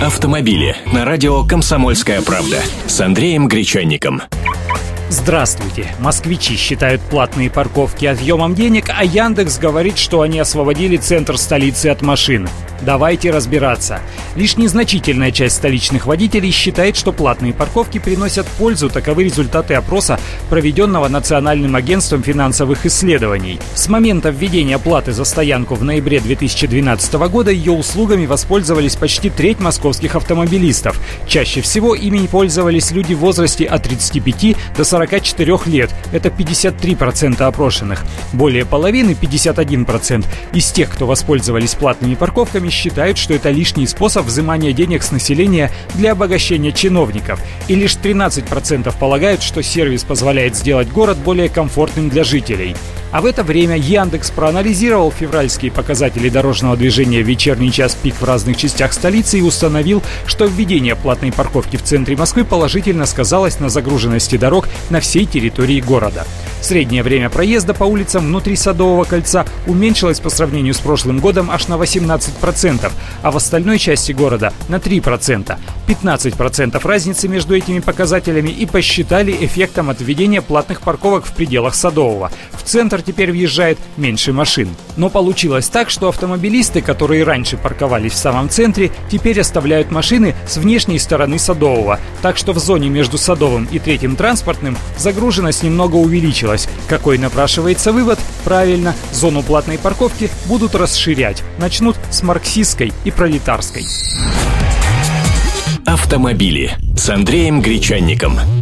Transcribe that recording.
Автомобили на радио «Комсомольская правда» с Андреем Гречанником. Здравствуйте. Москвичи считают платные парковки отъемом денег, а Яндекс говорит, что они освободили центр столицы от машин. Давайте разбираться. Лишь незначительная часть столичных водителей считает, что платные парковки приносят пользу. Таковы результаты опроса, проведенного Национальным агентством финансовых исследований. С момента введения платы за стоянку в ноябре 2012 года ее услугами воспользовались почти треть московских автомобилистов. Чаще всего ими пользовались люди в возрасте от 35 до 44 лет. Это 53% опрошенных. Более половины, 51%, из тех, кто воспользовались платными парковками, экспертами считают, что это лишний способ взимания денег с населения для обогащения чиновников. И лишь 13% полагают, что сервис позволяет сделать город более комфортным для жителей. А в это время Яндекс проанализировал февральские показатели дорожного движения в вечерний час пик в разных частях столицы и установил, что введение платной парковки в центре Москвы положительно сказалось на загруженности дорог на всей территории города. Среднее время проезда по улицам внутри Садового кольца уменьшилось по сравнению с прошлым годом аж на 18%, а в остальной части города на 3%. 15% разницы между этими показателями и посчитали эффектом от введения платных парковок в пределах Садового. В центр теперь въезжает меньше машин. Но получилось так, что автомобилисты, которые раньше парковались в самом центре, теперь оставляют машины с внешней стороны Садового. Так что в зоне между Садовым и Третьим транспортным загруженность немного увеличилась. Какой напрашивается вывод? Правильно, зону платной парковки будут расширять. Начнут с марксистской и пролетарской. Автомобили с Андреем Гречанником.